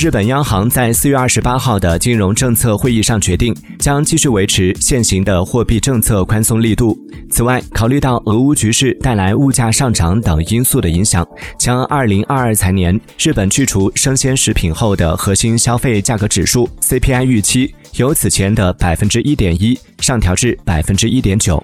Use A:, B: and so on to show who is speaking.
A: 日本央行在四月二十八号的金融政策会议上决定将继续维持现行的货币政策宽松力度。此外考虑到俄乌局势带来物价上涨等因素的影响将二零二二财年日本去除生鲜食品后的核心消费价格指数 cpi 预期由此前的百分之一点一上调至百分之一点九。